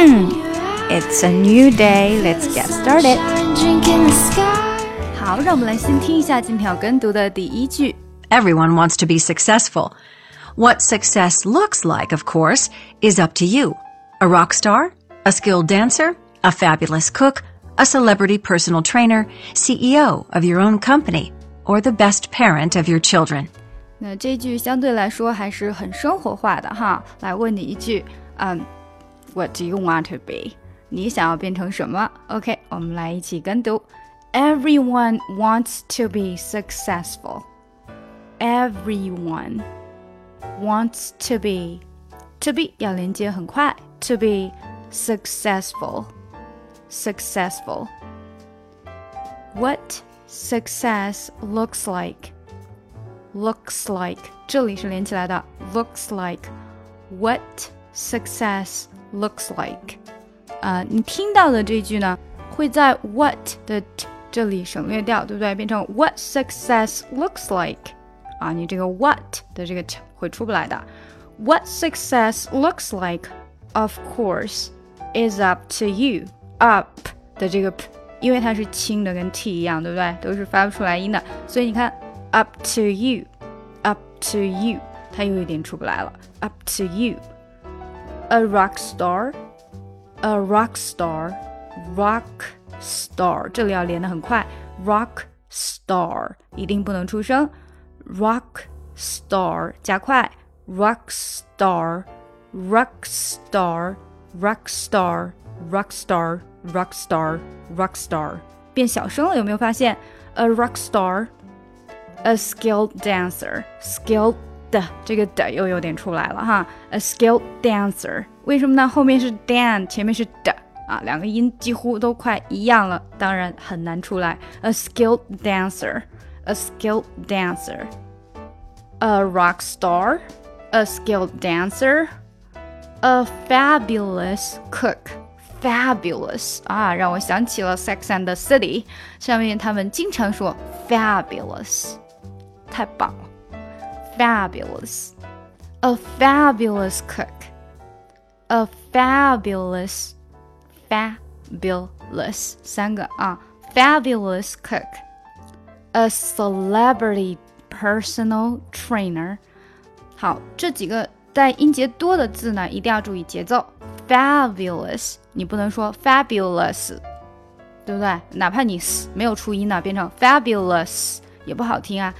It's a new day. Let's get started. 好，让我们来先听一下今天要跟读的第一句。Everyone wants to be successful. What success looks like, of course, is up to you. A rock star, a skilled dancer, a fabulous cook, a celebrity personal trainer, CEO of your own company, or the best parent of your children. 那这句相对来说还是很生活化的哈。来问你一句，嗯、 um,，What do you want to be？你想要变成什么？OK，我们来一起跟读。Everyone wants to be successful. Everyone wants to be to be 要连接很快，to be successful successful. What success looks like looks like 这里是连起来的，looks like what success looks like 啊、呃，你听到的这句呢，会在 what 的 t 这里省略掉，对不对？变成 what success looks like 啊，你这个 what 的这个 t 会出不来的。What success looks like, of course, is up to you. Up 的这个 p，因为它是轻的，跟 t 一样，对不对？都是发不出来音的，所以你看 up to you, up to you，它有一点出不来了。Up to you, a rock star, a rock star, rock star，这里要连得很快，rock star 一定不能出声，rock star 加快。rock star, rock star, rock star, rock star, rock star, rock star，变小声了，有没有发现？A rock star, a skilled dancer, skilled 的这个的又有点出来了哈。A skilled dancer，为什么呢？后面是 dan，前面是的啊，两个音几乎都快一样了，当然很难出来。A skilled dancer, a skilled dancer, a rock star a skilled dancer, a fabulous cook. Fabulous 啊，让我想起了《Sex and the City》上面他们经常说 fabulous，太棒了 ，fabulous。A fabulous cook, a fabulous, fabulous 三个啊，fabulous cook, a celebrity personal trainer。好，这几个带音节多的字呢，一定要注意节奏。Fabulous，你不能说 fabulous，对不对？哪怕你没有出音呢，变成 fabulous 也不好听啊。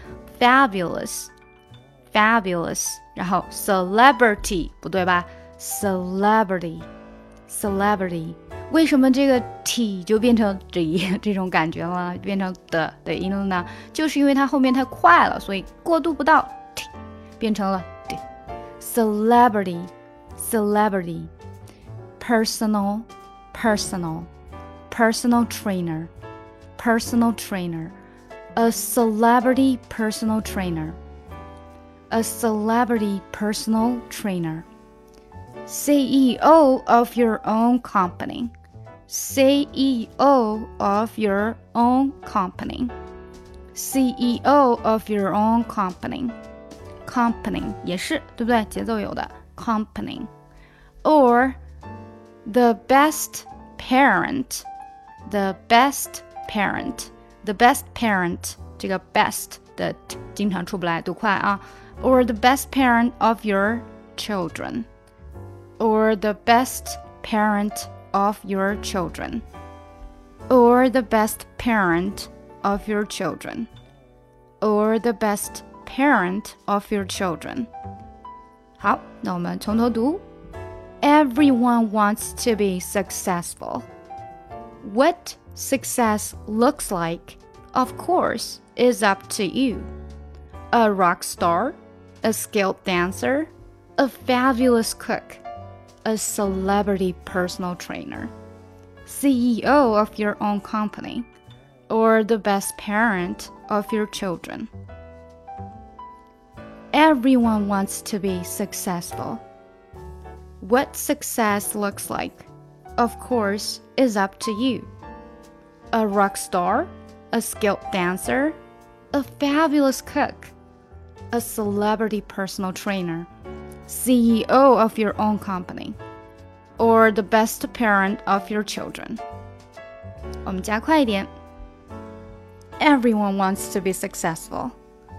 Fabulous，fabulous，然后 celebrity 不对吧？Celebrity，celebrity，为什么这个 t 就变成这这种感觉了，变成的的音了呢？就是因为它后面太快了，所以过渡不到 t，变成了。celebrity, celebrity, personal, personal, personal trainer, personal trainer, a celebrity personal trainer, a celebrity personal trainer, CEO of your own company, CEO of your own company, CEO of your own company company 也是对不对？节奏有的 company or the best parent the best parent the best parent 这个 best 的经常出不来，读快啊 ！or the best parent of your children or the best parent of your children or the best parent of your children or the best parent of your children. 好，那我们从头读。Everyone wants to be successful. What success looks like, of course, is up to you. A rock star, a skilled dancer, a fabulous cook, a celebrity personal trainer, CEO of your own company, or the best parent of your children. Everyone wants to be successful. What success looks like, of course, is up to you. A rock star, a skilled dancer, a fabulous cook, a celebrity personal trainer, CEO of your own company, or the best parent of your children. 我们加快一点。Everyone wants to be successful.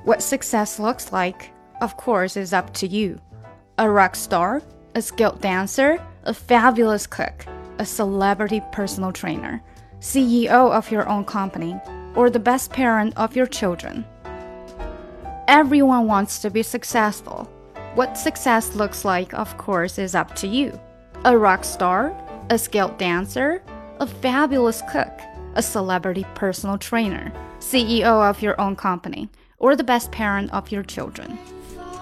What success looks like, of course, is up to you. A rock star, a skilled dancer, a fabulous cook, a celebrity personal trainer, CEO of your own company, or the best parent of your children. Everyone wants to be successful. What success looks like, of course, is up to you. A rock star, a skilled dancer, a fabulous cook, a celebrity personal trainer, CEO of your own company, or the best parent of your children.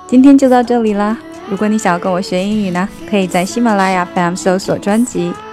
今天就到这里啦！如果你想要跟我学英语呢，可以在喜马拉雅 FM 搜索专辑“